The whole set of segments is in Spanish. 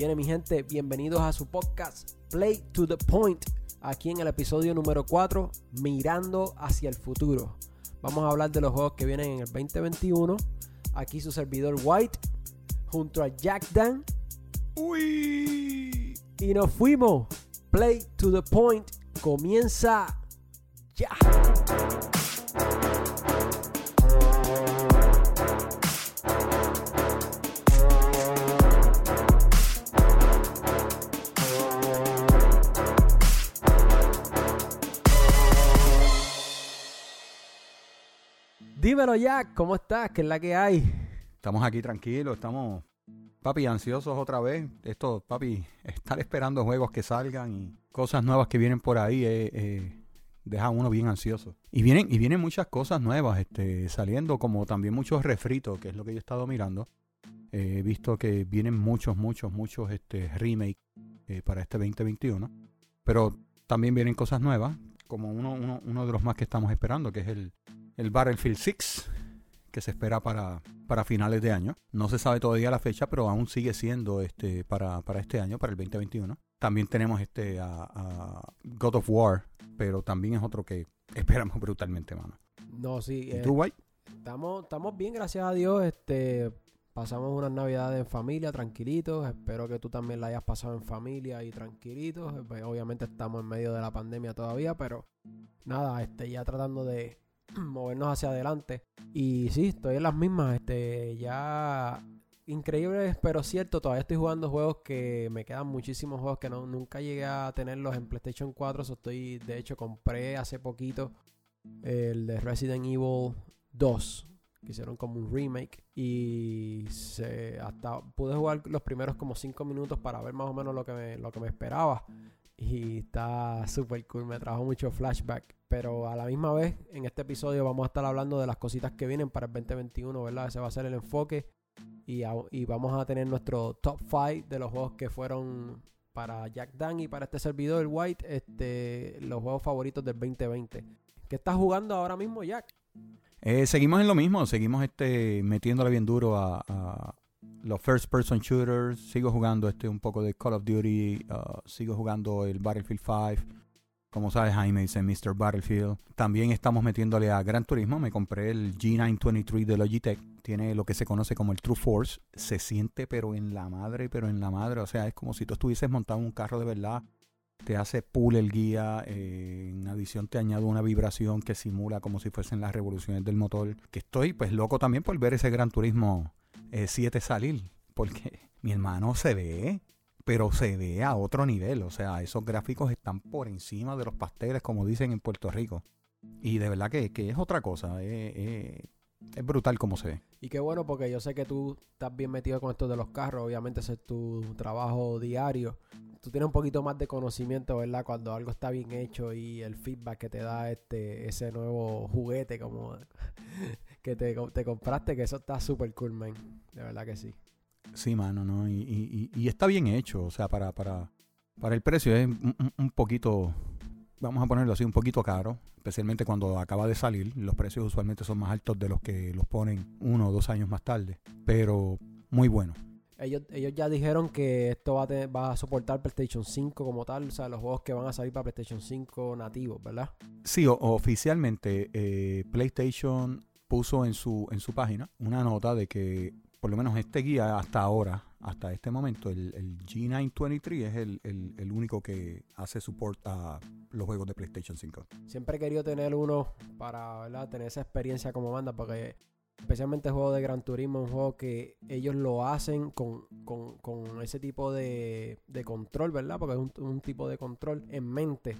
Viene mi gente, bienvenidos a su podcast Play to the Point, aquí en el episodio número 4, mirando hacia el futuro. Vamos a hablar de los juegos que vienen en el 2021. Aquí su servidor White, junto a Jack Dan. Uy. Y nos fuimos. Play to the Point comienza ya. Dímelo Jack, ¿cómo estás? ¿Qué es la que hay? Estamos aquí tranquilos, estamos, papi, ansiosos otra vez. Esto, papi, estar esperando juegos que salgan y cosas nuevas que vienen por ahí eh, eh, deja a uno bien ansioso. Y vienen, y vienen muchas cosas nuevas este, saliendo, como también muchos refritos, que es lo que yo he estado mirando. Eh, he visto que vienen muchos, muchos, muchos este, remakes eh, para este 2021. Pero también vienen cosas nuevas, como uno, uno, uno de los más que estamos esperando, que es el, el Battlefield 6, que se espera para, para finales de año. No se sabe todavía la fecha, pero aún sigue siendo este para, para este año, para el 2021. También tenemos este a, a God of War, pero también es otro que esperamos brutalmente, mano. No, sí. ¿Y eh, tú? Estamos, estamos bien, gracias a Dios. Este, pasamos unas navidades en familia, tranquilitos. Espero que tú también la hayas pasado en familia y tranquilitos. Pues, obviamente estamos en medio de la pandemia todavía, pero nada, este, ya tratando de movernos hacia adelante. Y sí, estoy en las mismas. Este, ya increíble, pero cierto. Todavía estoy jugando juegos que me quedan muchísimos juegos que no, nunca llegué a tenerlos en PlayStation 4. So estoy, de hecho, compré hace poquito el de Resident Evil 2 que hicieron como un remake y se, hasta pude jugar los primeros como 5 minutos para ver más o menos lo que lo que me esperaba y está súper cool, me trajo mucho flashback pero a la misma vez en este episodio vamos a estar hablando de las cositas que vienen para el 2021, ¿verdad? Ese va a ser el enfoque y, y vamos a tener nuestro top 5 de los juegos que fueron para Jack Dan y para este servidor White, este, los juegos favoritos del 2020. ¿Qué estás jugando ahora mismo, Jack? Eh, seguimos en lo mismo, seguimos este metiéndole bien duro a los first person shooters, sigo jugando este un poco de Call of Duty, uh, sigo jugando el Battlefield 5. Como sabes, Jaime dice Mr. Battlefield. También estamos metiéndole a Gran Turismo. Me compré el G923 de Logitech. Tiene lo que se conoce como el True Force. Se siente pero en la madre, pero en la madre. O sea, es como si tú estuvieses montado un carro de verdad. Te hace pull el guía. eh, en adición te añado una vibración que simula como si fuesen las revoluciones del motor. Que estoy pues loco también por ver ese Gran Turismo 7 salir. Porque mi hermano se ve pero se ve a otro nivel. O sea, esos gráficos están por encima de los pasteles, como dicen en Puerto Rico. Y de verdad que, que es otra cosa. eh, eh, es brutal como se ve. Y qué bueno porque yo sé que tú estás bien metido con esto de los carros, obviamente ese es tu trabajo diario. Tú tienes un poquito más de conocimiento, ¿verdad? Cuando algo está bien hecho y el feedback que te da este ese nuevo juguete como que te, te compraste, que eso está súper cool, man. De verdad que sí. Sí, mano, ¿no? Y, y- está bien hecho. O sea, para, para, para el precio es un, un- un poquito, vamos a ponerlo así, un poquito caro. Especialmente cuando acaba de salir. Los precios usualmente son más altos de los que los ponen uno o dos años más tarde. Pero muy bueno. Ellos, ellos ya dijeron que esto va a, tener- va a soportar PlayStation 5 como tal, o sea, los juegos que van a salir para PlayStation 5 nativos, ¿verdad? Sí, o- oficialmente eh, PlayStation puso en su, en su página una nota de que por lo menos este guía hasta ahora, hasta este momento, el, el G923 es el, el- único que hace support a los juegos de PlayStation 5. Siempre he querido tener uno para ¿verdad? tener esa experiencia como banda, porque especialmente el juego de Gran Turismo, un juego que ellos lo hacen con, con- con ese tipo de, de control, ¿verdad? Porque es un tipo de control en mente.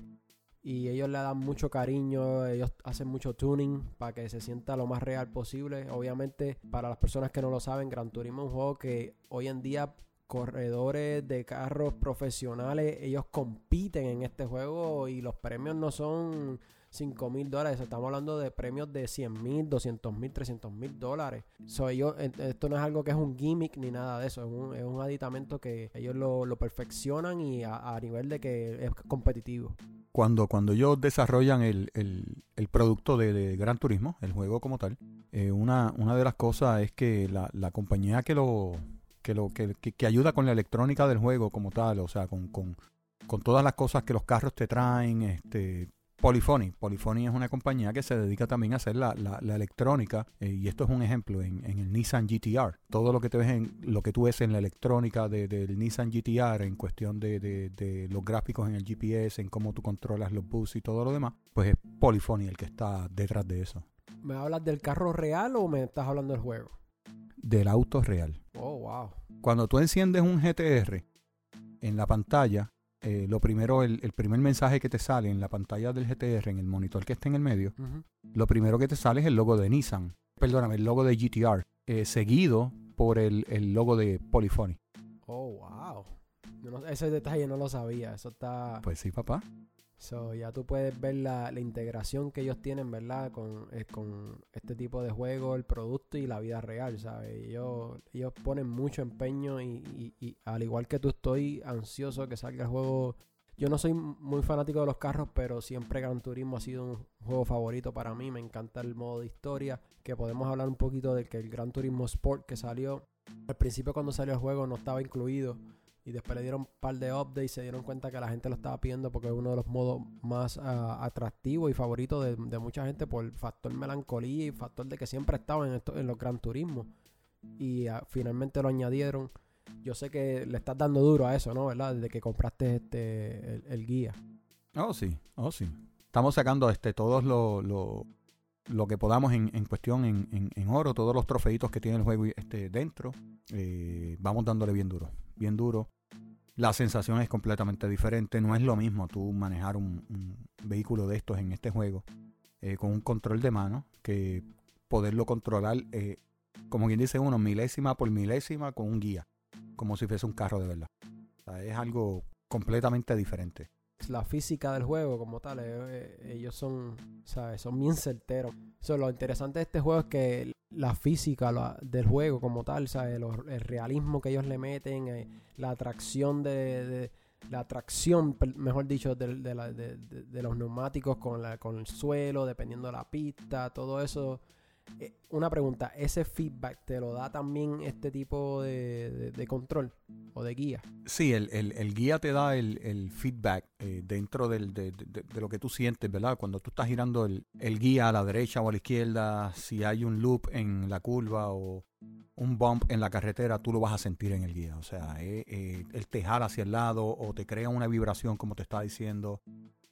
Y ellos le dan mucho cariño, ellos hacen mucho tuning para que se sienta lo más real posible. Obviamente, para las personas que no lo saben, Gran Turismo es un juego que hoy en día corredores de carros profesionales, ellos compiten en este juego y los premios no son 5 mil dólares, estamos hablando de premios de 100 mil, 200 mil, 300 mil dólares. So, ellos, esto no es algo que es un gimmick ni nada de eso, es un, es un aditamento que ellos lo, lo perfeccionan y a, nivel de que es competitivo. Cuando, cuando ellos desarrollan el, el- producto de, Gran Turismo, el juego como tal, eh, una, una de las cosas es que la, la compañía que lo, que, lo, que- que ayuda con la electrónica del juego como tal, o sea, con, con, con todas las cosas que los carros te traen, este... Polyphony. Polyphony es una compañía que se dedica también a hacer la, la- la electrónica eh, y esto es un ejemplo en, en el Nissan GTR. Todo lo que te ves en lo que tú ves en la electrónica de- del Nissan GTR en cuestión de, de- de los gráficos en el GPS, en cómo tú controlas los bus y todo lo demás, pues es Polyphony el que está detrás de eso. ¿Me hablas del carro real o me estás hablando del juego? Del auto real. Oh, wow. Cuando tú enciendes un GTR en la pantalla, eh, lo primero, el, el primer mensaje que te sale en la pantalla del GTR, en el monitor que está en el medio, lo primero que te sale es el logo de Nissan, perdóname, el logo de GTR, eh, seguido por el, el logo de Polyphony. Oh, wow. No- ese detalle no lo sabía. Eso está. Pues sí, papá. So, ya tú puedes ver la, la integración que ellos tienen, ¿verdad? Con, eh, con este tipo de juego, el producto y la vida real, ¿sabes? Ellos, ellos ponen mucho empeño y, y- y al igual que tú estoy ansioso que salga el juego. Yo no soy muy fanático de los carros, pero siempre Gran Turismo ha sido un juego favorito para mí. Me encanta el modo de historia, que podemos hablar un poquito del que el Gran Turismo Sport que salió. Al principio cuando salió el juego no estaba incluido. Y después le dieron un par de updates y se dieron cuenta que la gente lo estaba pidiendo porque es uno de los modos más ah, atractivos y favoritos de, de mucha gente por factor melancolía y factor de que siempre estaba en, esto- en los Gran Turismo. Y ah, finalmente lo añadieron. Yo sé que le estás dando duro a eso, ¿no? ¿Verdad? Desde que compraste este el, guía. Oh, sí, oh, sí. Estamos sacando este todos lo, lo, lo que podamos en, en cuestión en, en- en oro, todos los trofeitos que tiene el juego este, dentro. Eh, vamos dándole bien duro, bien duro. La sensación es completamente diferente. No es lo mismo tú manejar un, vehículo de estos en este juego eh, con un control de mano que poderlo controlar, eh, como quien dice uno, milésima por milésima con un guía, como si fuese un carro de verdad. Es algo completamente diferente. La física del juego como tal, eh, eh, ellos son, ¿sabes? Son bien certeros. So, lo interesante de este juego es que la física la- del juego como tal, ¿sabes? Lo- el realismo que ellos le meten, eh, la atracción de, la atracción, mejor dicho, de- de los neumáticos con, la, con el suelo, dependiendo de la pista, todo eso. Eh, una pregunta, ¿ese feedback te lo da también este tipo de, de- control o de guía? Sí, el, el- guía te da el, el feedback eh, dentro del- de, de- lo que tú sientes, ¿verdad? Cuando tú estás girando el, guía a la derecha o a la izquierda, si hay un loop en la curva o un bump en la carretera, tú lo vas a sentir en el guía. O sea, eh, eh, él te hacia el lado o te crea una vibración, como te está diciendo.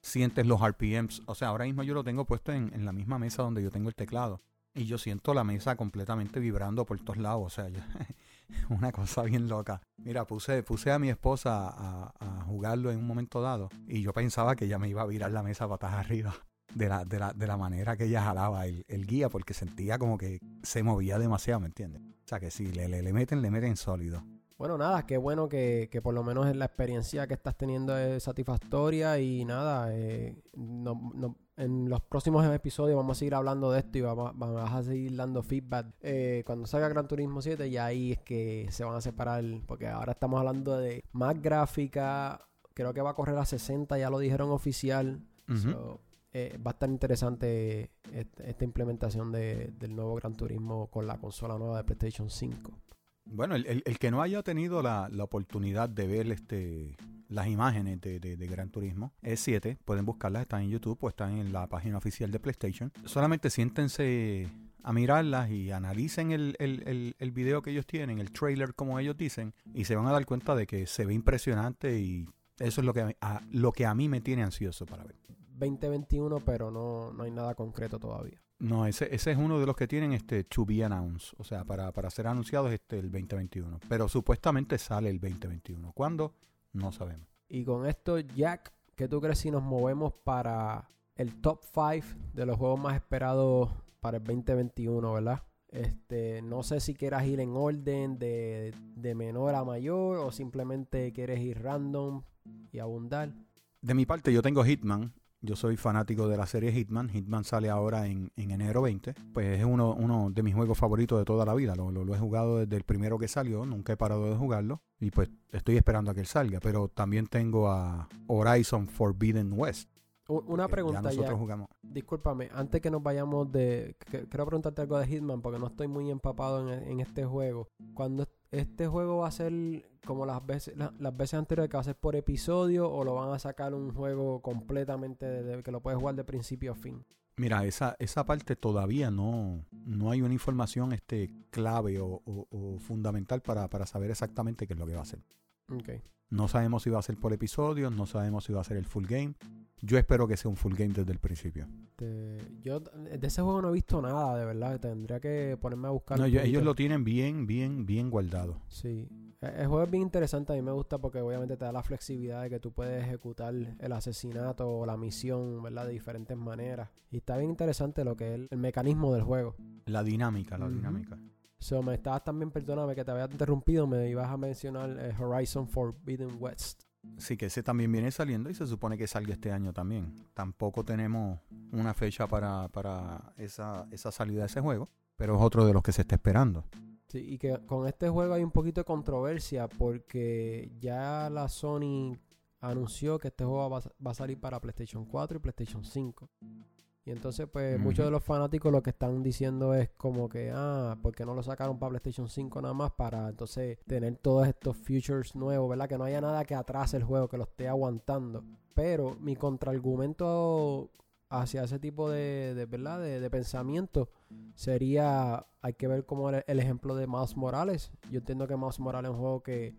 Sientes los RPMs. O sea, ahora mismo yo lo tengo puesto en, en la misma mesa donde yo tengo el teclado. Y yo siento la mesa completamente vibrando por todos lados. O sea, yo- una cosa bien loca. Mira, puse, puse a mi esposa a, jugarlo en un momento dado y yo pensaba que ella me iba a virar la mesa patas arriba de la, de la, de la manera que ella jalaba el, el guía porque sentía como que se movía demasiado, ¿me entiendes? O sea que si le, le meten, le meten sólido. Bueno, nada, qué bueno que, que por lo menos la experiencia que estás teniendo es satisfactoria y nada, eh, no- no- en los próximos episodios vamos a seguir hablando de esto y vamos, a seguir dando feedback. Eh, cuando salga Gran Turismo 7 y ahí es que se van a separar, porque ahora estamos hablando de más gráfica, creo que va a correr a 60, ya lo dijeron oficial. So, eh, va a estar interesante esta implementación de- del nuevo Gran Turismo con la consola nueva de PlayStation 5. Bueno, el, que no haya tenido la, oportunidad de ver este las imágenes de, Gran Turismo es 7, pueden buscarlas, están en YouTube o están en la página oficial de PlayStation. Solamente siéntense a mirarlas y analicen el, video que ellos tienen, el trailer como ellos dicen, y se van a dar cuenta de que se ve impresionante y eso es lo que a, lo que a mí me tiene ansioso para ver. 2021, pero no hay nada concreto todavía. No, ese, ese es uno de los que tienen este to be announced, o sea, para, para ser anunciados este el 2021. Pero supuestamente sale el 2021. ¿Cuándo? No sabemos. Y con esto, Jack, ¿qué tú crees si nos movemos para el top 5 de los juegos más esperados para el 2021, verdad? Este, no sé si quieras ir en orden de, de menor a mayor o simplemente quieres ir random y abundar. De mi parte, yo tengo Hitman. Yo soy fanático de la serie Hitman. Hitman sale ahora en, en enero 20. Pues es uno, uno de mis juegos favoritos de toda la vida. Lo, lo- lo he jugado desde el primero que salió. Nunca he parado de jugarlo. Y pues estoy esperando a que él salga. Pero también tengo a Horizon Forbidden West. Una pregunta, ya nosotros jugamos. Discúlpame, antes que nos vayamos de... Quiero preguntarte algo de Hitman porque no estoy muy empapado en, en este juego. Cuando este juego va a ser como las veces, la- las veces anteriores que va a ser por episodio o lo van a sacar un juego completamente de- que lo puedes jugar de principio a fin. Mira, esa, esa parte todavía no, no hay una información este, clave o, o- o fundamental para, para saber exactamente qué es lo que va a hacer. Ok. No sabemos si va a ser por episodios, no sabemos si va a ser el full game. Yo espero que sea un full game desde el principio. Yo de ese juego no he visto nada, de verdad. Tendría que ponerme a buscar. No, ellos, lo tienen bien, bien, bien guardado. Sí. E- El juego es bien interesante. A mí me gusta porque obviamente te da la flexibilidad de que tú puedes ejecutar el asesinato o la misión, ¿verdad? De diferentes maneras. Y está bien interesante lo que es el, el mecanismo del juego. La dinámica, la dinámica. So, me estabas también, perdóname que te había interrumpido, me ibas a mencionar eh, Horizon Forbidden West. Sí, que ese también viene saliendo y se supone que salga este año también. Tampoco tenemos una fecha para, para esa, esa salida de ese juego, pero es otro de los que se está esperando. Sí, y que con este juego hay un poquito de controversia porque ya la Sony anunció que este juego va, va a salir para PlayStation 4 y PlayStation 5. Y entonces, pues, muchos de los fanáticos lo que están diciendo es como que, ah, ¿por qué no lo sacaron para PlayStation 5 nada más? Para entonces tener todos estos features nuevos, ¿verdad? Que no haya nada que atrase el juego, que lo esté aguantando. Pero mi contraargumento hacia ese tipo de, de, ¿verdad? De, de pensamiento sería, hay que ver como el, el ejemplo de Miles Morales. Yo entiendo que Miles Morales es un juego que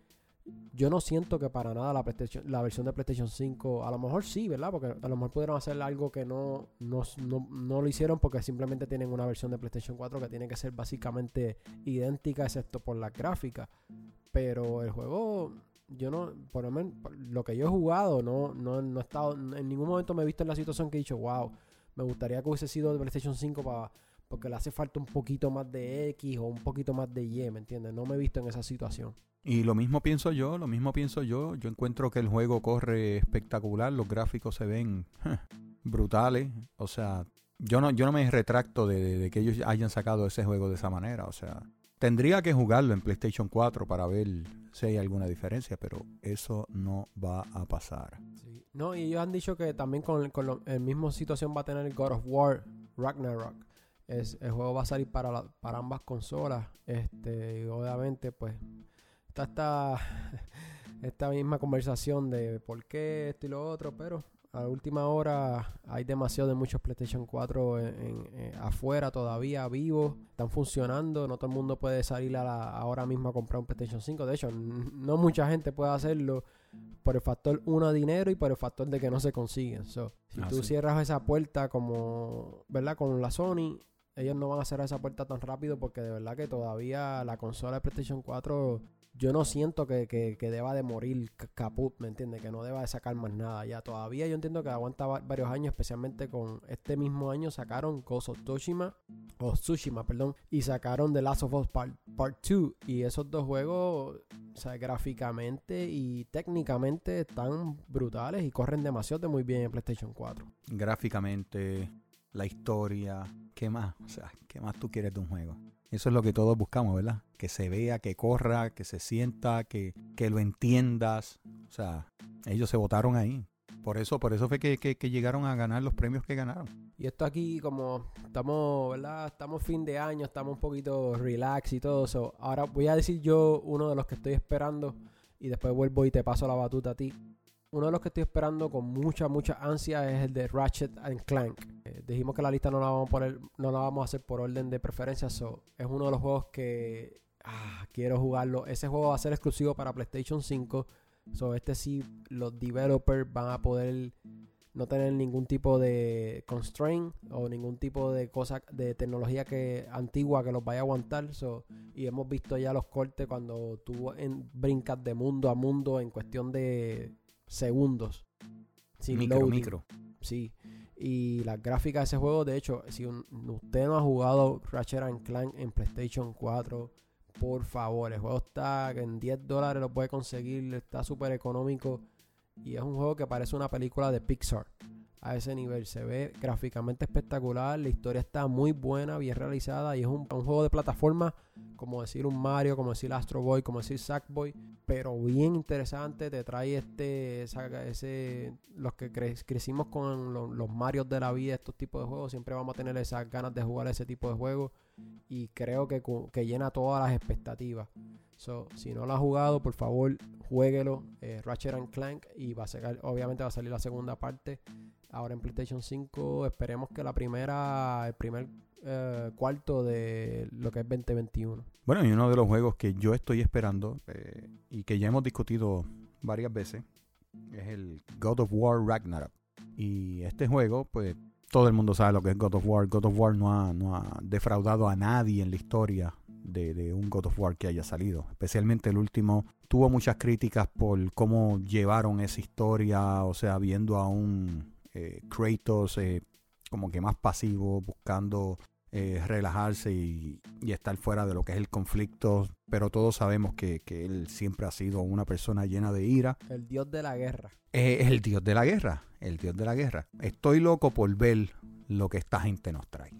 yo no siento que para nada la, PlayStation- la versión de PlayStation 5, a lo mejor sí, ¿verdad? Porque a lo mejor pudieron hacer algo que no, no, no, no lo hicieron porque simplemente tienen una versión de PlayStation 4 que tiene que ser básicamente idéntica excepto por la gráfica. Pero el juego, yo no, por lo menos lo que yo he jugado, no, no, no he estado, en ningún momento me he visto en la situación que he dicho, wow, me gustaría que hubiese sido de PlayStation 5 para porque le hace falta un poquito más de X o un poquito más de Y, ¿me entiendes? No me he visto en esa situación. Y lo mismo pienso yo, lo mismo pienso yo. Yo encuentro que el juego corre espectacular, los gráficos se ven brutales. O sea, yo no, yo no me retracto de, que ellos hayan sacado ese juego de esa manera. O sea, tendría que jugarlo en PlayStation 4 para ver si hay alguna diferencia, pero eso no va a pasar. Sí. No, y ellos han dicho que también con, con lo- el mismo situación va a tener God of War Ragnarok. Es, el juego va a salir para, la- para ambas consolas. Este, y obviamente, pues, está esta, esta misma conversación de por qué esto y lo otro, pero a la última hora hay demasiado de muchos PlayStation 4 en- en- eh, afuera todavía vivos, están funcionando, no todo el mundo puede salir a la- ahora mismo a comprar un PlayStation 5, de hecho no mucha gente puede hacerlo por el factor uno dinero y por el factor de que no se consiguen. So, si Ah, tú sí. cierras esa puerta como, ¿verdad? Con la Sony, ellos no van a cerrar esa puerta tan rápido porque de verdad que todavía la consola de PlayStation 4 yo no siento que, que- que deba de morir ca- caput, ¿me entiendes? Que no deba de sacar más nada ya. Todavía yo entiendo que aguanta va- varios años, especialmente con este mismo año sacaron Ghost of Tsushima, o Tsushima, perdón, y sacaron The Last of Us Part, Part 2. Y esos dos juegos, o sea, gráficamente y técnicamente están brutales y corren demasiado de muy bien en PlayStation 4. Gráficamente, la historia, ¿qué más? O sea, ¿qué más tú quieres de un juego? Eso es lo que todos buscamos, ¿verdad? Que se vea, que corra, que se sienta, que, que lo entiendas. O sea, ellos se votaron ahí. Por eso, por eso fue que, que- que llegaron a ganar los premios que ganaron. Y esto aquí, como estamos, ¿verdad? Estamos fin de año, estamos un poquito relax y todo eso. Ahora voy a decir yo uno de los que estoy esperando y después vuelvo y te paso la batuta a ti. Uno de los que estoy esperando con mucha, mucha ansia es el de Ratchet and Clank. Eh, dijimos que la lista no la vamos a poner, no la vamos a hacer por orden de preferencia. So, es uno de los juegos que ah, quiero jugarlo. Ese juego va a ser exclusivo para PlayStation 5. So, este sí, los developers van a poder no tener ningún tipo de constraint o ningún tipo de cosa de tecnología que antigua que los vaya a aguantar. So, y hemos visto ya los cortes cuando tú en- brincas de mundo a mundo en cuestión de segundos. Sin micro, loading. micro. Sí. Y las gráficas de ese juego, de hecho, si un- usted no ha jugado Ratchet and Clank en PlayStation 4, por favor, el juego está en 10 dólares, lo puede conseguir, está súper económico. Y es un juego que parece una película de Pixar. A ese nivel se ve gráficamente espectacular, la historia está muy buena, bien realizada y es un, juego de plataforma como decir un Mario, como decir Astro Boy, como decir Sackboy, pero bien interesante, te trae este, ese, los que cre- crecimos con lo- los Marios de la vida, estos tipos de juegos, siempre vamos a tener esas ganas de jugar ese tipo de juegos y creo que, que llena todas las expectativas. Si no lo ha jugado, por favor, jueguelo. Eh, Ratchet and Clank. Y va a ser, obviamente va a salir la segunda parte. Ahora en PlayStation 5. Esperemos que la primera. El primer eh, cuarto de lo que es 2021. Bueno, y uno de los juegos que yo estoy esperando. eh, y que ya hemos discutido varias veces. Es el God of War Ragnarok. Y este juego, pues. Todo el mundo sabe lo que es God of War. God of War no ha, no ha defraudado a nadie en la historia de, de un God of War que haya salido. Especialmente el último tuvo muchas críticas por cómo llevaron esa historia, o sea, viendo a un eh, Kratos eh, como que más pasivo, buscando eh, relajarse y, y estar fuera de lo que es el conflicto, pero todos sabemos que, que él siempre ha sido una persona llena de ira. El dios de la guerra. El dios de la guerra, el dios de la guerra. Estoy loco por ver lo que esta gente nos trae.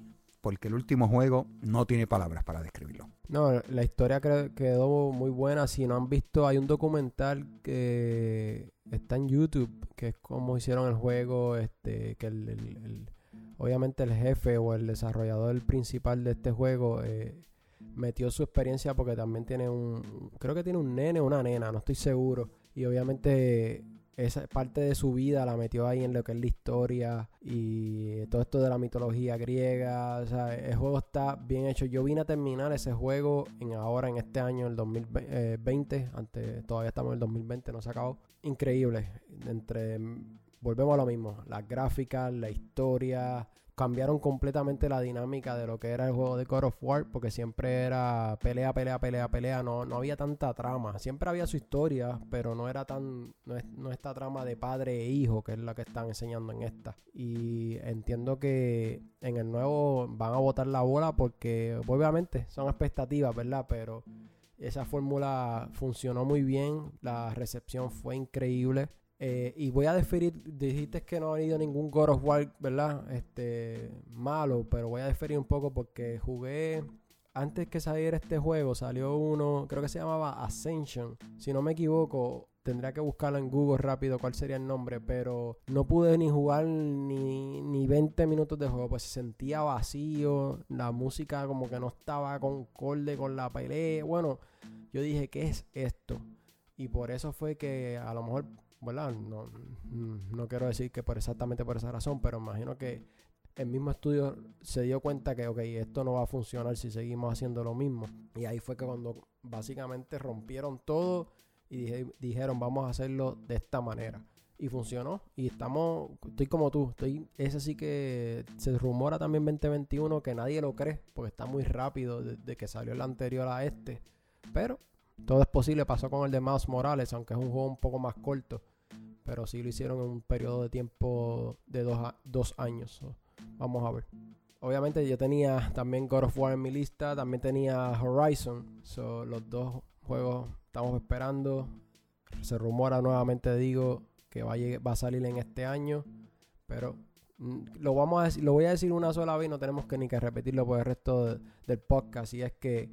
Porque el último juego no tiene palabras para describirlo. No, la historia quedó muy buena. Si no han visto, hay un documental que está en YouTube, que es cómo hicieron el juego, este, que obviamente el jefe o el desarrollador principal de este juego eh, metió su experiencia porque también tiene un, creo que tiene un nene o una nena, no estoy seguro. Y obviamente esa parte de su vida la metió ahí en lo que es la historia y todo esto de la mitología griega. O sea, el juego está bien hecho. Yo vine a terminar ese juego en ahora, en este año, el 2020. Antes, todavía estamos en el 2020, no se acabó. Increíble. Entre, volvemos a lo mismo. Las gráficas, la historia. Cambiaron completamente la dinámica de lo que era el juego de God of War, porque siempre era pelea, pelea, pelea, pelea, no, no había tanta trama. Siempre había su historia, pero no era tan, no, es, no esta trama de padre e hijo, que es la que están enseñando en esta. Y entiendo que en el nuevo van a botar la bola porque obviamente son expectativas, ¿verdad? Pero esa fórmula funcionó muy bien, la recepción fue increíble. Eh, y voy a deferir, dijiste que no ha habido ningún God of War, ¿verdad? Este, malo, pero voy a deferir un poco porque jugué, antes que saliera este juego, salió uno, creo que se llamaba Ascension, si no me equivoco, tendría que buscarlo en Google rápido cuál sería el nombre, pero no pude ni jugar ni, ni 20 minutos de juego, pues se sentía vacío, la música como que no estaba concorde con la pelea, bueno, yo dije, ¿qué es esto? Y por eso fue que a lo mejor ¿verdad? No, mm, no quiero decir que por exactamente por esa razón, pero imagino que el mismo estudio se dio cuenta que, ok, esto no va a funcionar si seguimos haciendo lo mismo. Y ahí fue que cuando básicamente rompieron todo y dije- dijeron, vamos a hacerlo de esta manera. Y funcionó. Y estamos, estoy como tú, estoy, ese sí que se rumora también 2021 que nadie lo cree, porque está muy rápido desde que salió el anterior a este. Pero todo es posible, pasó con el de Miles Morales, aunque es un juego un poco más corto. Pero sí lo hicieron en un periodo de tiempo de dos, dos años. Vamos a ver. Obviamente yo tenía también God of War en mi lista, también tenía Horizon. So, los dos juegos estamos esperando. Se rumora nuevamente, digo, que va a, va a salir en este año. Pero mm, lo, vamos a lo voy a decir una sola vez, no tenemos que ni que repetirlo por el resto de- del podcast. Y es que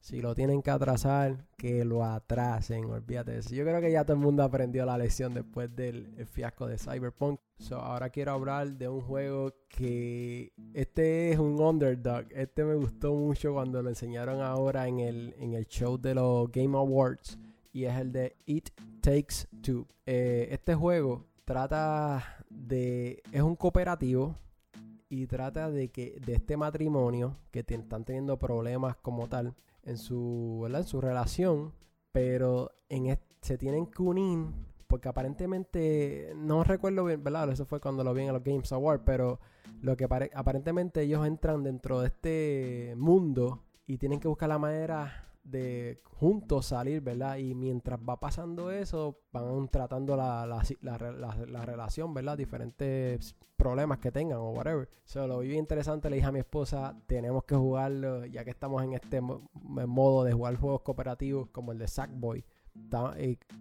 si lo tienen que atrasar, que lo atrasen, olvídate. Yo creo que ya todo el mundo aprendió la lección después del el fiasco de Cyberpunk. So, ahora quiero hablar de un juego que este es un underdog. Este me gustó mucho cuando lo enseñaron ahora en el, en el show de los Game Awards. Y es el de It Takes Two. Eh, este juego trata de... Es un cooperativo y trata de que de este matrimonio que están teniendo problemas como tal en su, ¿verdad? en su relación, pero en se tienen que unir porque aparentemente no recuerdo bien, ¿verdad? Eso fue cuando lo vi en los Games Awards, pero lo que pare- aparentemente ellos entran dentro de este mundo y tienen que buscar la manera de juntos salir, ¿verdad? Y mientras va pasando eso, van tratando la, la, la, re- la- la relación, ¿verdad? Diferentes problemas que tengan o whatever. So, lo vi interesante, le dije a mi esposa, tenemos que jugarlo, ya que estamos en este mo- modo de jugar juegos cooperativos como el de Sackboy.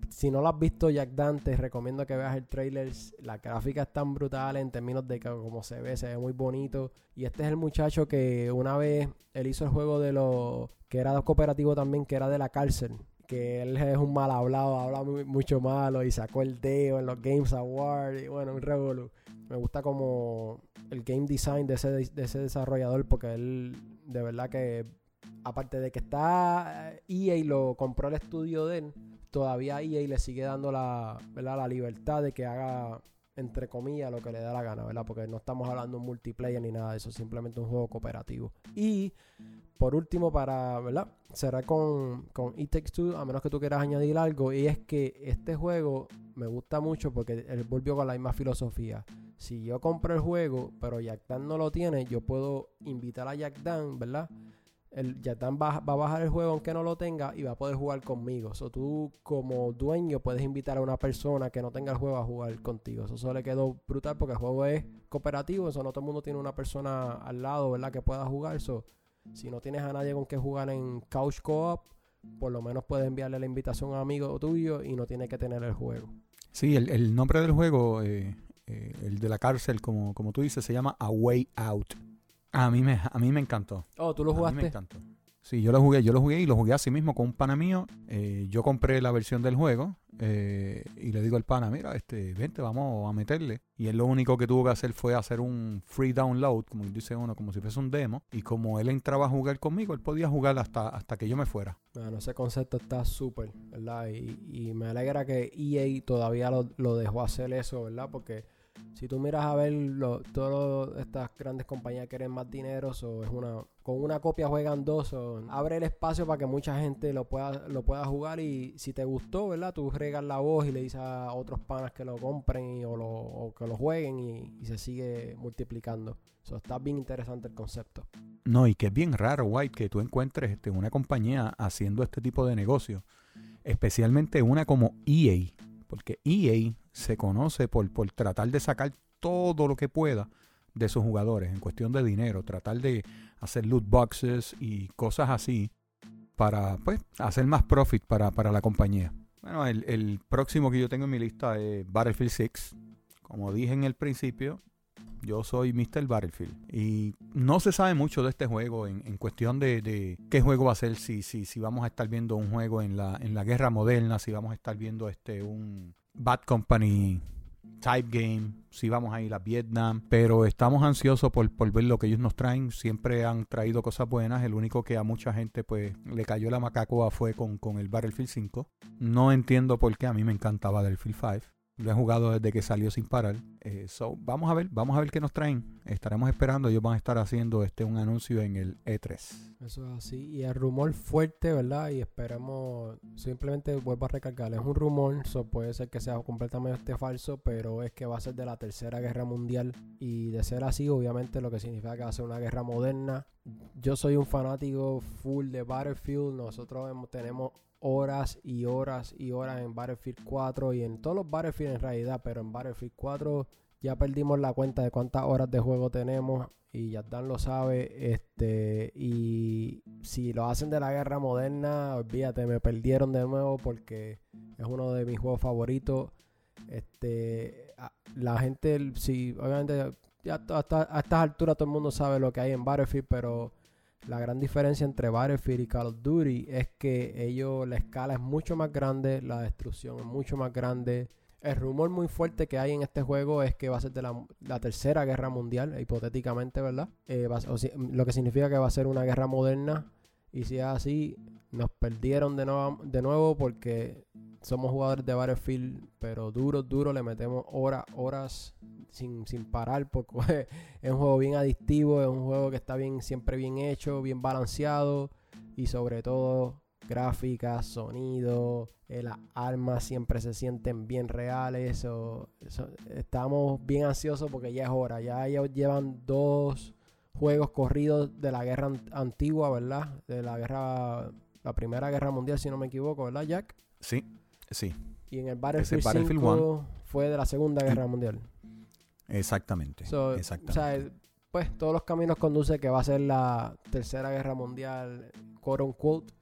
Si no lo has visto Jack Dan, te recomiendo que veas el trailer. La gráfica es tan brutal en términos de como se ve, se ve muy bonito. Y este es el muchacho que una vez él hizo el juego de los que era cooperativo también, que era de la cárcel. Que él es un mal hablado, habla mucho malo y sacó el dedo en los Games Awards. Y bueno, un revolú. Me gusta como el game design de ese, de ese desarrollador porque él de verdad que aparte de que está EA lo compró el estudio de él, todavía EA le sigue dando la, ¿verdad? la libertad de que haga entre comillas, lo que le da la gana, ¿verdad? Porque no estamos hablando de un multiplayer ni nada de eso, simplemente un juego cooperativo. Y por último, para, ¿verdad? Cerrar con, con It Takes a menos que tú quieras añadir algo, y es que este juego me gusta mucho porque él volvió con la misma filosofía. Si yo compro el juego, pero Jack Dan no lo tiene, yo puedo invitar a Jack Dan, ¿verdad? El Yatan va, va, a bajar el juego aunque no lo tenga y va a poder jugar conmigo. O tú como dueño puedes invitar a una persona que no tenga el juego a jugar contigo. Eso solo le quedó brutal porque el juego es cooperativo. Eso no todo el mundo tiene una persona al lado, ¿verdad? Que pueda jugar. Eso, si no tienes a nadie con que jugar en Couch Co-op, por lo menos puedes enviarle la invitación a un amigo tuyo y no tiene que tener el juego. Sí, el, nombre del juego, eh, eh, el de la cárcel, como, como tú dices, se llama A Way Out. A mí me, a mí me encantó. Oh, ¿tú lo jugaste? A mí me encantó. Sí, yo lo jugué, yo lo jugué y lo jugué así mismo con un pana mío. Eh, yo compré la versión del juego eh, y le digo al pana, mira, este, vente, vamos a meterle. Y él lo único que tuvo que hacer fue hacer un free download, como dice uno, como si fuese un demo. Y como él entraba a jugar conmigo, él podía jugar hasta, hasta que yo me fuera. Bueno, ese concepto está súper, ¿verdad? Y, me alegra que EA todavía lo, lo dejó hacer eso, ¿verdad? Porque si tú miras a ver todas estas grandes compañías quieren más dinero, o es una con una copia juegan dos, o abre el espacio para que mucha gente lo pueda lo pueda jugar y si te gustó, ¿verdad? Tú regas la voz y le dices a otros panas que lo compren o, lo, que lo jueguen y, se sigue multiplicando. Eso está bien interesante el concepto. No, y que es bien raro, White, que tú encuentres este, una compañía haciendo este tipo de negocio, especialmente una como EA, porque EA se conoce por, por tratar de sacar todo lo que pueda de sus jugadores en cuestión de dinero, tratar de hacer loot boxes y cosas así para pues, hacer más profit para, la compañía. Bueno, el, el, próximo que yo tengo en mi lista es Battlefield 6. Como dije en el principio, yo soy Mr. Battlefield. Y no se sabe mucho de este juego en, en cuestión de, de, qué juego va a ser, si, si, si vamos a estar viendo un juego en la, en la guerra moderna, si vamos a estar viendo este un, Bad Company Type Game, si vamos a ir a Vietnam, pero estamos ansiosos por, por, ver lo que ellos nos traen. Siempre han traído cosas buenas. El único que a mucha gente pues le cayó la macacoa fue con, con el Battlefield 5. No entiendo por qué a mí me encantaba Battlefield 5. Lo he jugado desde que salió sin parar. Eh, so, vamos a ver, vamos a ver qué nos traen. Estaremos esperando. Ellos van a estar haciendo este un anuncio en el E3. Eso es así. Y el rumor fuerte, ¿verdad? Y esperemos, simplemente vuelvo a recargar. Es un rumor, puede ser que sea completamente falso, pero es que va a ser de la Tercera Guerra Mundial. Y de ser así, obviamente, lo que significa que va a ser una guerra moderna. Yo soy un fanático full de Battlefield. Nosotros tenemos horas y horas y horas en Battlefield 4 y en todos los Battlefield en realidad, pero en Battlefield 4 ya perdimos la cuenta de cuántas horas de juego tenemos y Dan lo sabe, este y si lo hacen de la guerra moderna, olvídate, me perdieron de nuevo porque es uno de mis juegos favoritos. Este la gente si obviamente ya hasta a estas alturas todo el mundo sabe lo que hay en Battlefield, pero la gran diferencia entre Battlefield y Call of Duty es que ellos, la escala es mucho más grande, la destrucción es mucho más grande. El rumor muy fuerte que hay en este juego es que va a ser de la, tercera guerra mundial, hipotéticamente, ¿verdad? Eh, lo que significa que va a ser una guerra moderna. Y si es así, nos perdieron de nuevo, de nuevo porque somos jugadores de Battlefield, pero duro, duro, le metemos horas, horas sin, sin parar, porque es un juego bien adictivo, es un juego que está bien, siempre bien hecho, bien balanceado y sobre todo gráficas, sonido, eh, las armas siempre se sienten bien reales. estamos bien ansiosos porque ya es hora, ya ellos llevan dos juegos corridos de la guerra antigua, ¿verdad? De la guerra, la primera guerra mundial, si no me equivoco, ¿verdad, Jack? Sí, sí. Y en el Battlefield, 5 fue de la Segunda Guerra Mundial. Exactamente. O sea, pues todos los caminos conducen que va a ser la Tercera Guerra Mundial, quote unquote.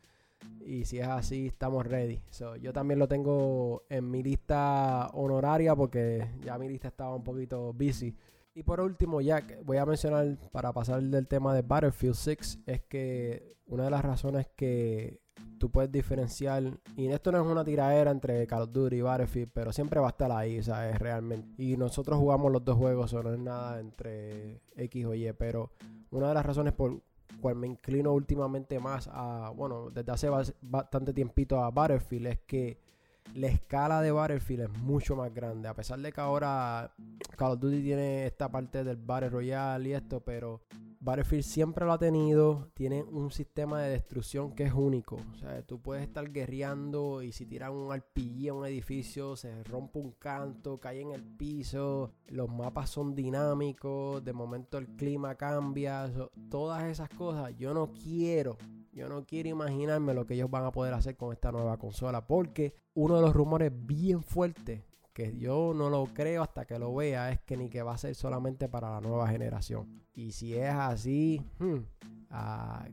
Y si es así, estamos ready. yo también lo tengo en mi lista honoraria porque ya mi lista estaba un poquito busy. Y por último, Jack, voy a mencionar para pasar del tema de Battlefield 6, es que una de las razones que tú puedes diferenciar, y esto no es una tiradera entre Call of Duty y Battlefield, pero siempre va a estar ahí, ¿sabes? Realmente. Y nosotros jugamos los dos juegos, o no es nada entre X o Y, pero una de las razones por cual me inclino últimamente más a, bueno, desde hace bastante tiempito a Battlefield, es que la escala de Battlefield es mucho más grande. A pesar de que ahora Call of Duty tiene esta parte del Battle Royale y esto, pero Battlefield siempre lo ha tenido. Tiene un sistema de destrucción que es único. O sea, tú puedes estar guerreando y si tiran un RPG a un edificio, se rompe un canto, cae en el piso. Los mapas son dinámicos. De momento el clima cambia. todas esas cosas. Yo no quiero yo no quiero imaginarme lo que ellos van a poder hacer con esta nueva consola. Porque uno de los rumores bien fuertes, que yo no lo creo hasta que lo vea, es que ni que va a ser solamente para la nueva generación. Y si es así, hmm,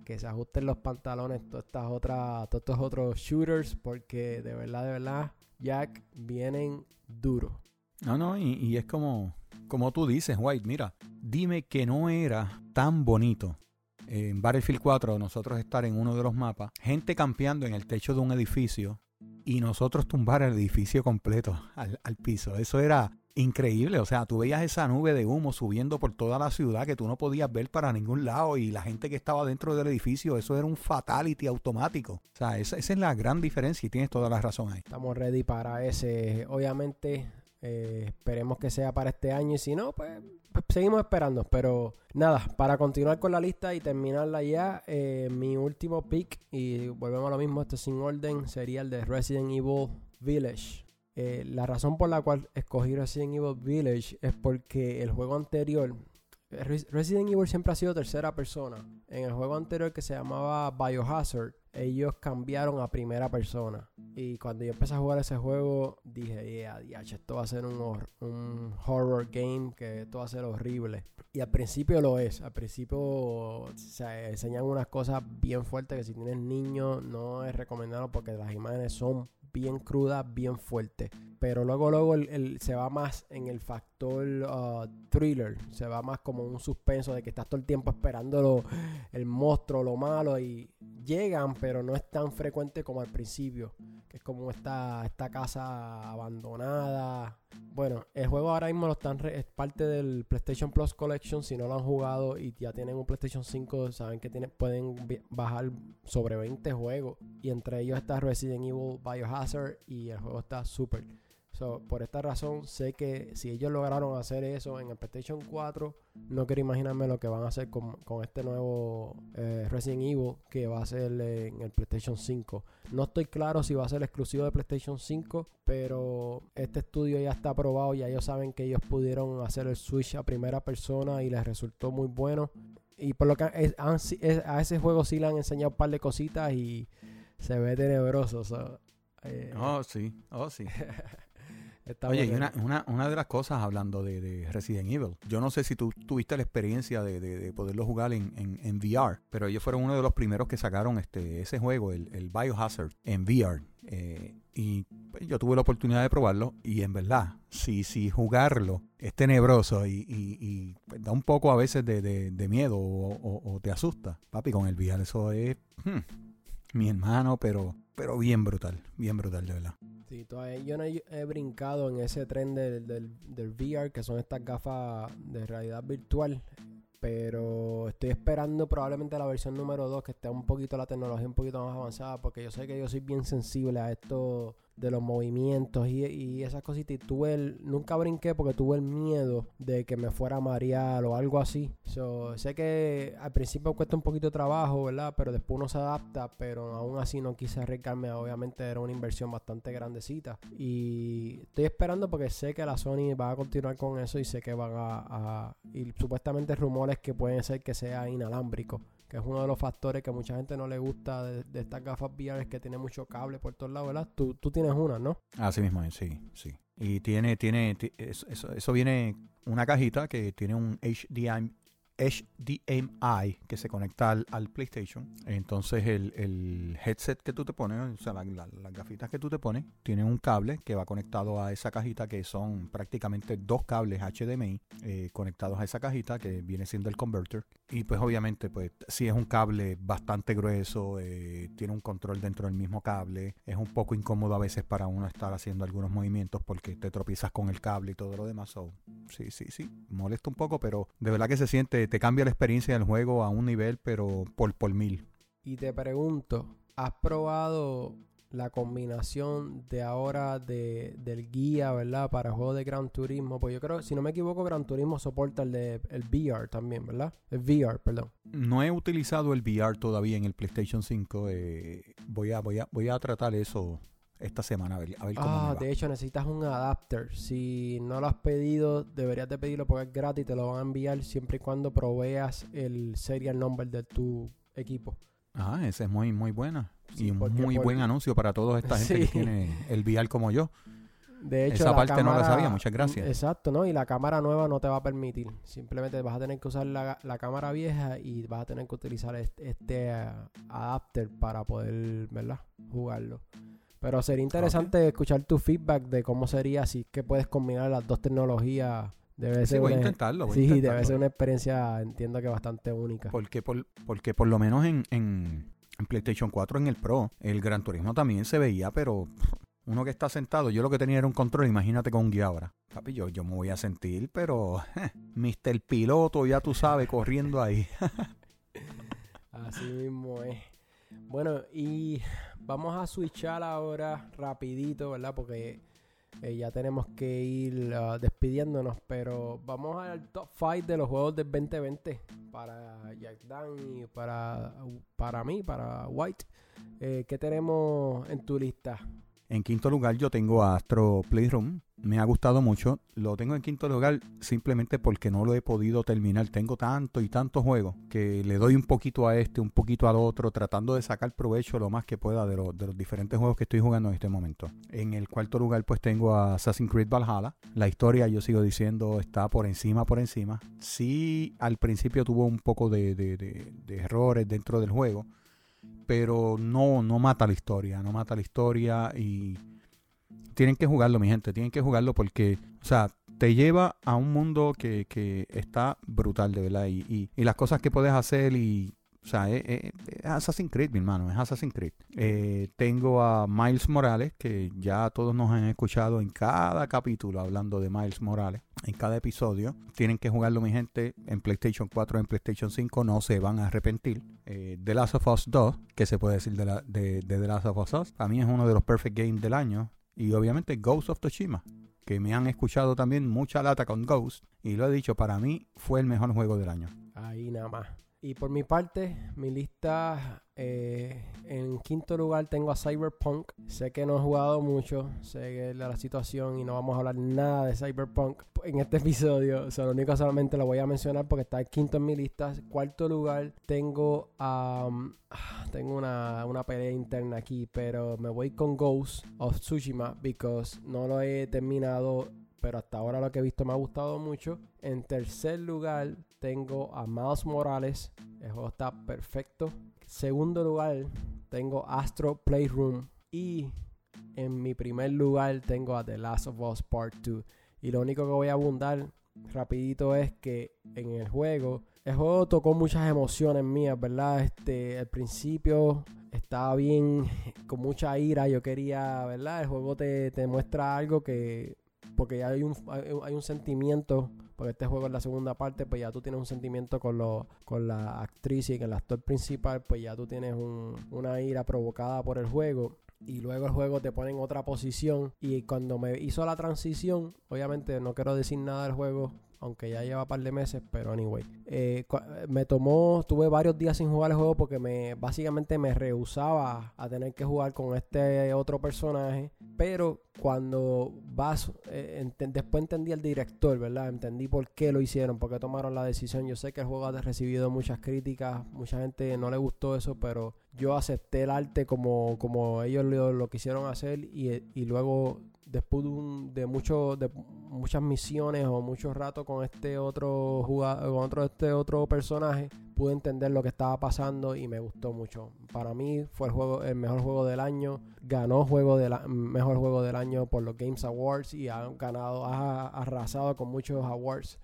que se ajusten los pantalones todas estas otras, todos estos otros shooters. Porque de verdad, de verdad, Jack, vienen duros. No, no, y, y es como, como tú dices, White, mira, dime que no era tan bonito en Battlefield 4 nosotros estar en uno de los mapas, gente campeando en el techo de un edificio y nosotros tumbar el edificio completo al, piso. Eso era increíble. O sea, tú veías esa nube de humo subiendo por toda la ciudad que tú no podías ver para ningún lado y la gente que estaba dentro del edificio, eso era un fatality automático. O sea, esa, esa es la gran diferencia y tienes toda la razón ahí. Estamos ready para ese. Obviamente, eh, esperemos que sea para este año y si no, pues, pues, seguimos esperando. Pero nada, para continuar con la lista y terminarla ya, eh, mi último pick, y volvemos a lo mismo, esto sin orden, sería el de Resident Evil Village. Eh, la razón por la cual escogí Resident Evil Village es porque el juego anterior, Resident Evil siempre ha sido tercera persona. En el juego anterior que se llamaba Biohazard, ellos cambiaron a primera persona. Y cuando yo empecé a jugar ese juego, dije, yeah, esto va a ser un, un horror game, que esto va a ser horrible. Y al principio lo es. Al principio se enseñan unas cosas bien fuertes que si tienes niños no es recomendado porque las imágenes son bien crudas, bien fuertes. Pero luego, luego se va más en el factor uh, thriller. Se va más como un suspenso de que estás todo el tiempo esperando el monstruo, lo malo. Y llegan, pero no es tan frecuente como al principio. Que es como esta, esta casa abandonada. Bueno, el juego ahora mismo lo están es parte del PlayStation Plus Collection. Si no lo han jugado y ya tienen un PlayStation 5, saben que pueden bajar sobre 20 juegos. Y entre ellos está Resident Evil Biohazard y el juego está súper por esta razón, sé que si ellos lograron hacer eso en el PlayStation 4, no quiero imaginarme lo que van a hacer con, este nuevo eh, Resident Evil que va a ser en el PlayStation 5. No estoy claro si va a ser exclusivo de PlayStation 5, pero este estudio ya está aprobado, ya ellos saben que ellos pudieron hacer el Switch a primera persona y les resultó muy bueno. Y por lo que a ese juego sí le han enseñado un par de cositas y se ve tenebroso. Eh, oh, sí, oh, sí. Oye, y una, una, una, de las cosas hablando de, Resident Evil, yo no sé si tú tuviste la experiencia de, poderlo jugar en, en, VR, pero ellos fueron uno de los primeros que sacaron este ese juego, el, el Biohazard, en VR. Eh, y pues, yo tuve la oportunidad de probarlo y en verdad, si, si jugarlo es tenebroso y, y, pues, da un poco a veces de, miedo o, te asusta, papi, con el VR eso es hmm, mi hermano, pero, pero bien brutal, bien brutal de verdad. Sí, yo no he, brincado en ese tren del, del, del VR, que son estas gafas de realidad virtual. Pero estoy esperando probablemente la versión número 2, que esté un poquito la tecnología un poquito más avanzada, porque yo sé que yo soy bien sensible a esto de los movimientos y, esas cositas. Y tuve el, nunca brinqué porque tuve el miedo de que me fuera a marear o algo así. sé que al principio cuesta un poquito de trabajo, ¿verdad? Pero después uno se adapta, pero aún así no quise arriesgarme. Obviamente era una inversión bastante grandecita. Y estoy esperando porque sé que la Sony va a continuar con eso y sé que van a... a y supuestamente rumores que pueden ser que sea inalámbrico que es uno de los factores que mucha gente no le gusta de, estas gafas VR que tiene mucho cable por todos lados, ¿verdad? Tú, tú tienes una, ¿no? Así mismo, sí, sí. Y tiene, tiene, eso, eso, viene una cajita que tiene un HDMI, HDMI que se conecta al, PlayStation. Entonces el, headset que tú te pones, o sea, las gafitas que tú te pones, tienen un cable que va conectado a esa cajita que son prácticamente dos cables HDMI eh, conectados a esa cajita que viene siendo el converter. Y pues obviamente, pues si es un cable bastante grueso, eh, tiene un control dentro del mismo cable, es un poco incómodo a veces para uno estar haciendo algunos movimientos porque te tropiezas con el cable y todo lo demás. sí, sí, sí, molesta un poco, pero de verdad que se siente, te cambia la experiencia del juego a un nivel, pero por, por mil. Y te pregunto, ¿has probado la combinación de ahora de, del guía, ¿verdad? Para juegos de Gran Turismo. Pues yo creo, si no me equivoco, Gran Turismo soporta el de el VR también, ¿verdad? El VR, perdón. No he utilizado el VR todavía en el PlayStation 5. Eh, voy, a, voy, a, voy a tratar eso esta semana a ver, a ver cómo Ah, me va. de hecho necesitas un adapter. Si no lo has pedido, deberías de pedirlo porque es gratis. Te lo van a enviar siempre y cuando proveas el serial number de tu equipo. Ah, esa es muy, muy buena. Sí, y un porque muy buen anuncio para toda esta gente que tiene el VR como yo. De hecho, Esa parte no la sabía, muchas gracias. Exacto, ¿no? Y la cámara nueva no te va a permitir. Simplemente vas a tener que usar la, la cámara vieja y vas a tener que utilizar este, este, eh, adapter para poder, ¿verdad? Jugarlo. Pero sería interesante escuchar tu feedback de cómo sería si es que puedes combinar las dos tecnologías. Debe Sí, ser voy a una- intentarlo. voy a Sí, debe ser una experiencia, entiendo que bastante única. Porque por, porque por lo menos en, en, en PlayStation 4, en el Pro, el Gran Turismo también se veía, pero uno que está sentado, yo lo que tenía era un control, imagínate con un guía ahora. Papi, yo, yo me voy a sentir, pero Mr. Piloto, ya tú sabes, corriendo ahí. Así mismo es. Bueno, y vamos a switchar ahora rapidito, ¿verdad? Porque eh, ya tenemos que ir ah, despidiéndonos, pero vamos al top 5 de los juegos del 2020 para Jack Dan y para, para mí, para White. Eh, ¿Qué tenemos en tu lista? En quinto lugar yo tengo a Astro Playroom. Me ha gustado mucho. Lo tengo en quinto lugar simplemente porque no lo he podido terminar. Tengo tanto y tantos juegos que le doy un poquito a este, un poquito al otro, tratando de sacar provecho lo más que pueda de, lo- de los diferentes juegos que estoy jugando en este momento. En el cuarto lugar pues tengo a Assassin's Creed Valhalla. La historia yo sigo diciendo está por encima, por encima. Sí, al principio tuvo un poco de errores dentro del juego pero no, no mata la historia, no mata la historia y tienen que jugarlo, mi gente, tienen que jugarlo porque, o sea, te lleva a un mundo que, que está brutal, de verdad, y, y- las cosas que puedes hacer y, o sea, es, es- es Assassin's Creed, mi hermano, es Assassin's Creed. Eh, tengo a Miles Morales, que ya todos nos han escuchado en cada capítulo hablando de Miles Morales, en cada episodio. Tienen que jugarlo, mi gente, en PlayStation 4, en PlayStation 5, no se van a arrepentir. Eh, The Last of Us 2, que se puede decir de, de, de The Last of Us 2, a mí es uno de los perfect games del año. Y obviamente Ghost of Tsushima, que me han escuchado también mucha lata con Ghost. Y lo he dicho, para mí fue el mejor juego del año. Ahí nada más. Y por mi parte, mi lista eh, en quinto lugar tengo a Cyberpunk. Sé que no he jugado mucho, sé que es la situación y no vamos a hablar nada de Cyberpunk en este episodio. O sea, lo único solamente lo voy a mencionar porque está el quinto en mi lista. Cuarto lugar tengo a... ah, tengo una, una pelea interna aquí, pero me voy con Ghost of Tsushima because no lo he terminado pero hasta ahora lo que he visto me ha gustado mucho. En tercer lugar tengo a Miles Morales, el juego está perfecto. Segundo lugar tengo Astro Playroom y en mi primer lugar tengo a The Last of Us Part 2. Y lo único que voy a abundar rapidito es que en el juego, el juego tocó muchas emociones mías, ¿verdad? Este, al principio estaba bien, con mucha ira, yo quería, ¿verdad? El juego te, te muestra algo que porque ya hay un, hay, hay un sentimiento, porque este juego es la segunda parte, pues ya tú tienes un sentimiento con, lo, con la actriz y con el actor principal, pues ya tú tienes un- una ira provocada por el juego. Y luego el juego te pone en otra posición. Y cuando me hizo la transición, obviamente no quiero decir nada del juego, aunque ya lleva un par de meses, pero anyway. Eh, me tomó, tuve varios días sin jugar el juego porque me básicamente me rehusaba a tener que jugar con este otro personaje. Pero cuando vas, eh, después entendí al director, ¿verdad? Entendí por qué lo hicieron, por qué tomaron la decisión. Yo sé que el juego ha recibido muchas críticas, mucha gente no le gustó eso, pero yo acepté el arte como, como ellos lo, lo quisieron hacer y, y luego después de, un- de mucho de muchas misiones o mucho rato con este otro jugador con otro este otro personaje pude entender lo que estaba pasando y me gustó mucho. Para mí fue el juego el mejor juego del año ganó juego de mejor juego del año por los Games Awards y ha ganado ha arrasado con muchos awards.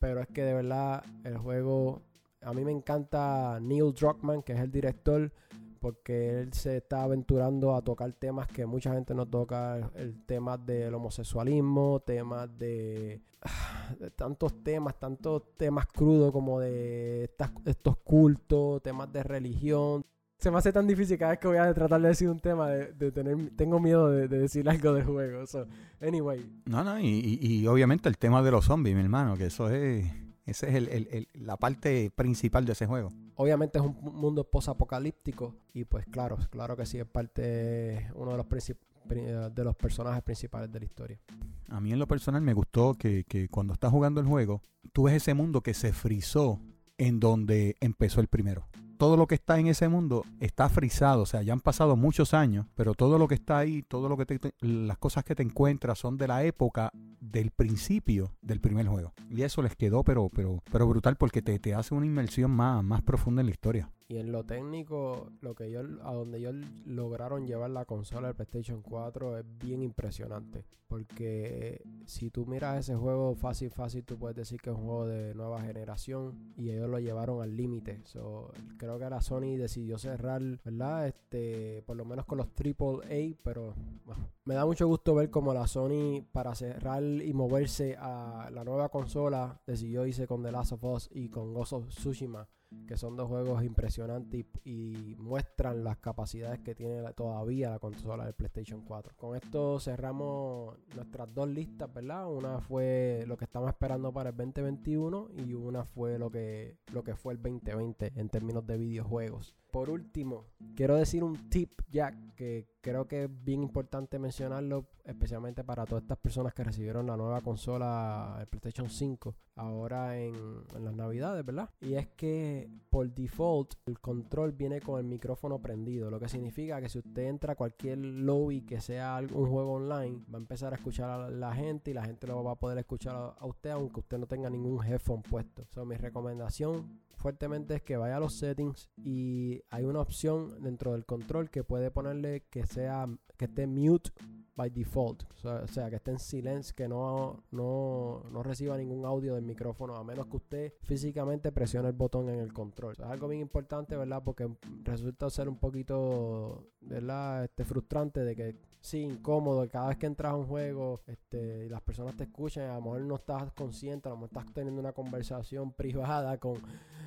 Pero es que de verdad el juego a mí me encanta Neil Druckmann que es el director porque él se está aventurando a tocar temas que mucha gente no toca, el tema del homosexualismo, temas de, de tantos temas, tantos temas crudos como de estas- estos cultos, temas de religión. Se me hace tan difícil cada vez que voy a tratar de decir un tema de, de tener, tengo miedo de, de decir algo del juego. So, anyway, No, no, y- y obviamente el tema de los zombies, mi hermano, que eso es, esa es el- el- el- la parte principal de ese juego. obviamente es un mundo posapocalíptico y pues claro, claro que sí es parte uno de los de los personajes principales de la historia. A mí en lo personal me gustó que, que cuando estás jugando el juego, tú ves ese mundo que se frizó en donde empezó el primero. Todo lo que está en ese mundo está frisado, o sea, ya han pasado muchos años, pero todo lo que está ahí, todo lo que te- las cosas que te encuentras son de la época del principio del primer juego. Y eso les quedó pero pero pero brutal porque te, te hace una inmersión más, más profunda en la historia. Y en lo técnico, lo que yo a donde ellos lograron llevar la consola del PlayStation 4 es bien impresionante, porque si tú miras ese juego fácil fácil tú puedes decir que es un juego de nueva generación y ellos lo llevaron al límite. So, creo que la Sony decidió cerrar, ¿verdad? Este, por lo menos con los AAA, pero me da mucho gusto ver como la Sony para cerrar y moverse a la nueva consola decidió irse con The Last of Us y con Ghost of Tsushima que son dos juegos impresionantes y, muestran las capacidades que tiene todavía la consola del PlayStation 4. Con esto cerramos nuestras dos listas, ¿verdad? Una fue lo que estamos esperando para el 2021 y una fue lo que, lo que fue el 2020 en términos de videojuegos. Por último, quiero decir un tip, Jack, que creo que es bien importante mencionarlo, especialmente para todas estas personas que recibieron la nueva consola, el PlayStation 5, ahora en, las navidades, ¿verdad? Y es que por default el control viene con el micrófono prendido, lo que significa que si usted entra a cualquier lobby que sea algún juego online, va a empezar a escuchar a la gente y la gente lo va a poder escuchar a, usted aunque usted no tenga ningún headphone puesto. So, mi recomendación fuertemente es que vaya a los settings y hay una opción dentro del control que puede ponerle que sea que esté mute by default, o sea, o sea, que esté en silencio, que no, no, no reciba ningún audio del micrófono, a menos que usted físicamente presione el botón en el control. Es algo bien importante, ¿verdad? Porque resulta ser un poquito, ¿verdad? Este, frustrante de que sí, incómodo, cada vez que entras a un juego, este, y las personas te escuchan, a lo mejor no estás consciente, a lo mejor estás teniendo una conversación privada con,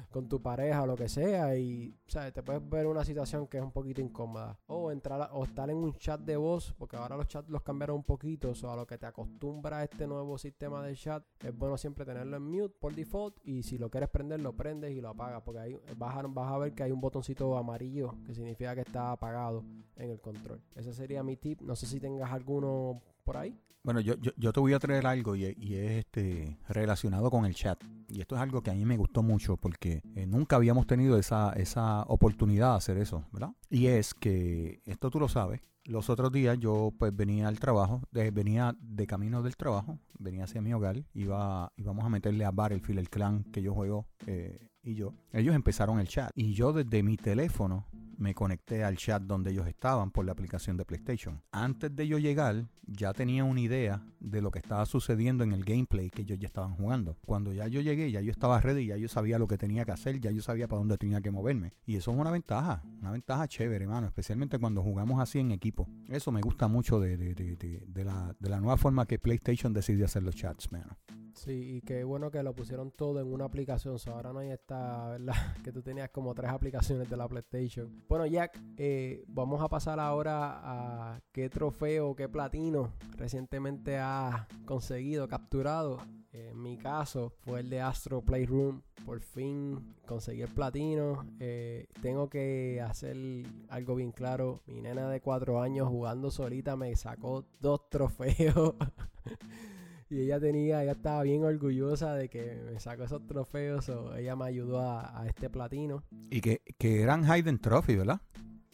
con tu pareja o lo que sea, y ¿sabes? te puedes ver una situación que es un poquito incómoda. O entrar o estar en un chat de voz, porque ahora los chats los cambiaron un poquito, o a lo que te acostumbra este nuevo sistema de chat, es bueno siempre tenerlo en mute por default, y si lo quieres prender, lo prendes y lo apagas, porque ahí vas a, vas a ver que hay un botoncito amarillo que significa que está apagado en el control. Ese sería mi tip. No sé si tengas alguno por ahí. Bueno, yo, yo, yo te voy a traer algo y, y es este relacionado con el chat. Y esto es algo que a mí me gustó mucho porque eh, nunca habíamos tenido esa, esa oportunidad de hacer eso, ¿verdad? Y es que, esto tú lo sabes, los otros días yo pues venía al trabajo, venía de camino del trabajo, venía hacia mi hogar, iba, íbamos a meterle a Battlefield, el clan que yo juego eh, y yo. Ellos empezaron el chat y yo desde mi teléfono me conecté al chat donde ellos estaban por la aplicación de PlayStation. Antes de yo llegar, ya tenía una idea de lo que estaba sucediendo en el gameplay que ellos ya estaban jugando. Cuando ya yo llegué, ya yo estaba ready, ya yo sabía lo que tenía que hacer, ya yo sabía para dónde tenía que moverme. Y eso es una ventaja, una ventaja chévere, hermano, especialmente cuando jugamos así en equipo. Eso me gusta mucho de, de- de- de- la, nueva forma que PlayStation decidió hacer los chats, man. Sí, y qué bueno que lo pusieron todo en una aplicación. So, ahora no hay esta, ¿verdad? Que tú tenías como tres aplicaciones de la PlayStation. Bueno, Jack, eh, vamos a pasar ahora a qué trofeo, qué platino recientemente has conseguido, capturado. En mi caso fue el de Astro Playroom. Por fin conseguí el platino. Eh, tengo que hacer algo bien claro. Mi nena de cuatro años jugando solita me sacó dos trofeos. Y ella tenía, ella estaba bien orgullosa de que me sacó esos trofeos. o ella me ayudó a, a este platino. Y que, que eran Hayden Trophy, ¿verdad?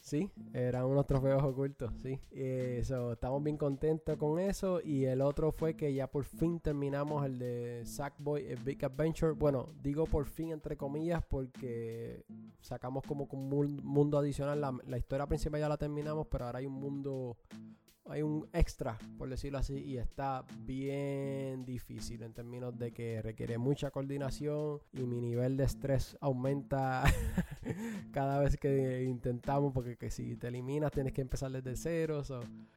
Sí, eran unos trofeos ocultos, sí. Eh, so, estamos bien contentos con eso. Y el otro fue que ya por fin terminamos el de Sackboy el Big Adventure. Bueno, digo por fin entre comillas porque sacamos como un mundo adicional. La, la historia principal ya la terminamos, pero ahora hay un mundo hay un extra, por decirlo así, y está bien difícil en términos de que requiere mucha coordinación y mi nivel de estrés aumenta cada vez que intentamos, porque que si te eliminas tienes que empezar desde cero.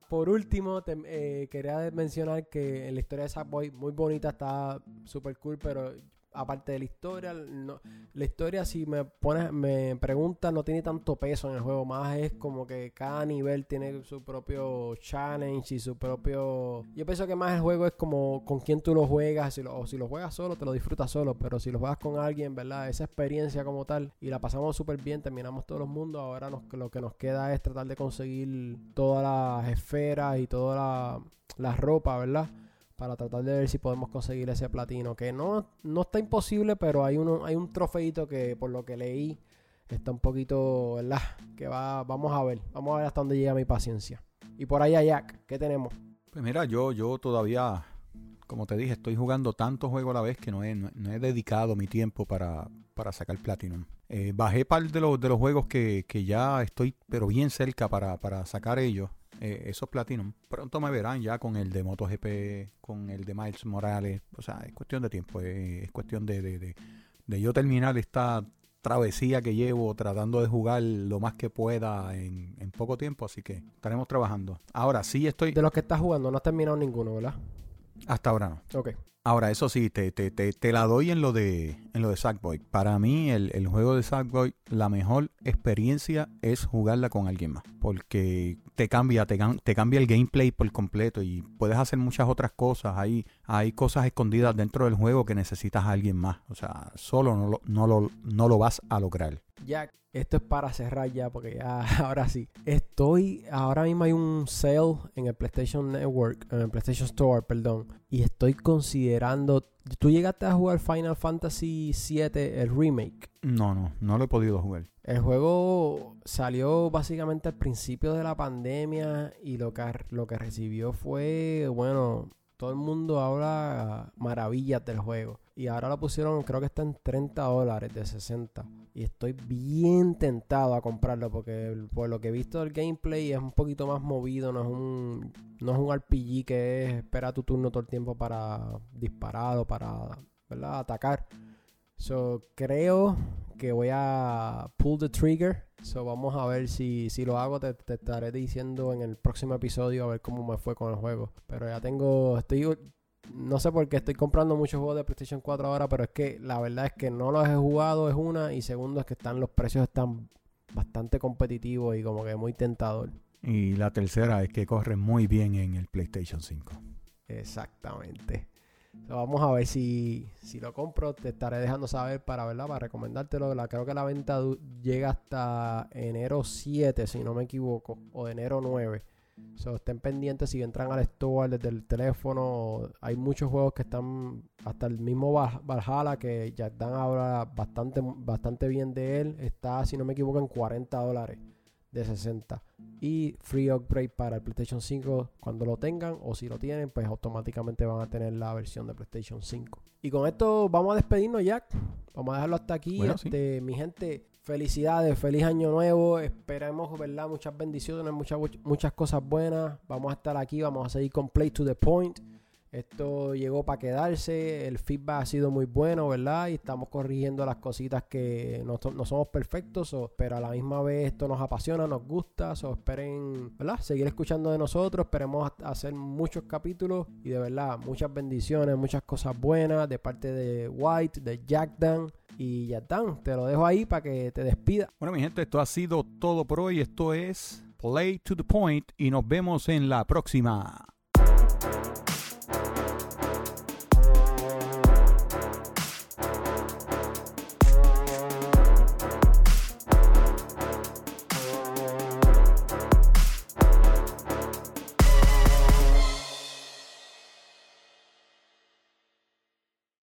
Por último, eh, quería mencionar que en la historia de Sackboy, muy bonita, está súper cool, pero aparte de la historia, la historia si me pones, me preguntas, no tiene tanto peso en el juego, más es como que cada nivel tiene su propio challenge y su propio... Yo pienso que más el juego es como con quién tú lo juegas, si lo, o si lo juegas solo, te lo disfrutas solo, pero si lo juegas con alguien, ¿verdad? Esa experiencia como tal, y la pasamos súper bien, terminamos todos los mundos, ahora lo que nos queda es tratar de conseguir todas las esferas y toda la, la ropa, ¿verdad? Para tratar de ver si podemos conseguir ese platino. Que no, no está imposible, pero hay, uno, hay un trofeito que por lo que leí está un poquito, ¿verdad? Que va, vamos a ver, vamos a ver hasta dónde llega mi paciencia. Y por allá, Jack, ¿qué tenemos? Pues mira, yo, yo todavía, como te dije, estoy jugando tantos juegos a la vez que no he, no, he dedicado mi tiempo para, para sacar Platinum. Eh, bajé par de los, de los juegos que, que ya estoy, pero bien cerca para, para sacar ellos. Eh, esos Platinum. Pronto me verán ya con el de MotoGP, con el de Miles Morales. O sea, es cuestión de tiempo, es, cuestión de, de, de, yo terminar esta travesía que llevo tratando de jugar lo más que pueda en, en, poco tiempo, así que estaremos trabajando. Ahora sí estoy... De los que estás jugando, no has terminado ninguno, ¿verdad? Hasta ahora no. Ok. Ahora, eso sí, te, te, te, te, la doy en lo de en lo de Sackboy. Para mí, el, el, juego de Sackboy, la mejor experiencia es jugarla con alguien más. Porque te cambia, te, te, cambia el gameplay por completo y puedes hacer muchas otras cosas. Hay, hay cosas escondidas dentro del juego que necesitas a alguien más. O sea, solo no lo, no lo, no lo vas a lograr. Jack, esto es para cerrar ya, porque ya ahora sí. Estoy, ahora mismo hay un sale en el PlayStation Network, en el PlayStation Store, perdón. Y estoy considerando. ¿Tú llegaste a jugar Final Fantasy VII, el remake? No, no, no lo he podido jugar. El juego salió básicamente al principio de la pandemia y lo que, lo que recibió fue, bueno, todo el mundo habla maravillas del juego. Y ahora lo pusieron, creo que está en 30 dólares de 60. Y estoy bien tentado a comprarlo porque por lo que he visto del gameplay es un poquito más movido. No es un, no es un RPG que es espera tu turno todo el tiempo para disparar o para ¿verdad? atacar. So, creo que voy a pull the trigger. So, vamos a ver si, si lo hago. Te, estaré diciendo en el próximo episodio a ver cómo me fue con el juego. Pero ya tengo. Estoy. No sé por qué estoy comprando muchos juegos de PlayStation 4 ahora, pero es que la verdad es que no los he jugado, es una. Y segundo, es que están los precios están bastante competitivos y como que muy tentador. Y la tercera es que corre muy bien en el PlayStation 5. Exactamente vamos a ver si, si lo compro. Te estaré dejando saber para, ¿verdad? para recomendártelo. La, creo que la venta llega hasta enero 7, si no me equivoco, o de enero 9. So, estén pendientes si entran al store desde el teléfono. Hay muchos juegos que están hasta el mismo Valhalla que ya dan ahora bastante, bastante bien de él. Está, si no me equivoco, en 40 dólares de 60 y free upgrade para el PlayStation 5 cuando lo tengan o si lo tienen pues automáticamente van a tener la versión de PlayStation 5 y con esto vamos a despedirnos Jack vamos a dejarlo hasta aquí este, mi gente felicidades feliz año nuevo esperemos verdad muchas bendiciones muchas muchas cosas buenas vamos a estar aquí vamos a seguir con Play to the Point esto llegó para quedarse, el feedback ha sido muy bueno, ¿verdad? Y estamos corrigiendo las cositas que no, somos perfectos, pero a la misma vez esto nos apasiona, nos gusta, esperen, ¿verdad? Seguir escuchando de nosotros, esperemos hacer muchos capítulos y de verdad muchas bendiciones, muchas cosas buenas de parte de White, de Jack Dan. Y ya Dan, te lo dejo ahí para que te despida. Bueno, mi gente, esto ha sido todo por hoy. Esto es Play to the Point y nos vemos en la próxima.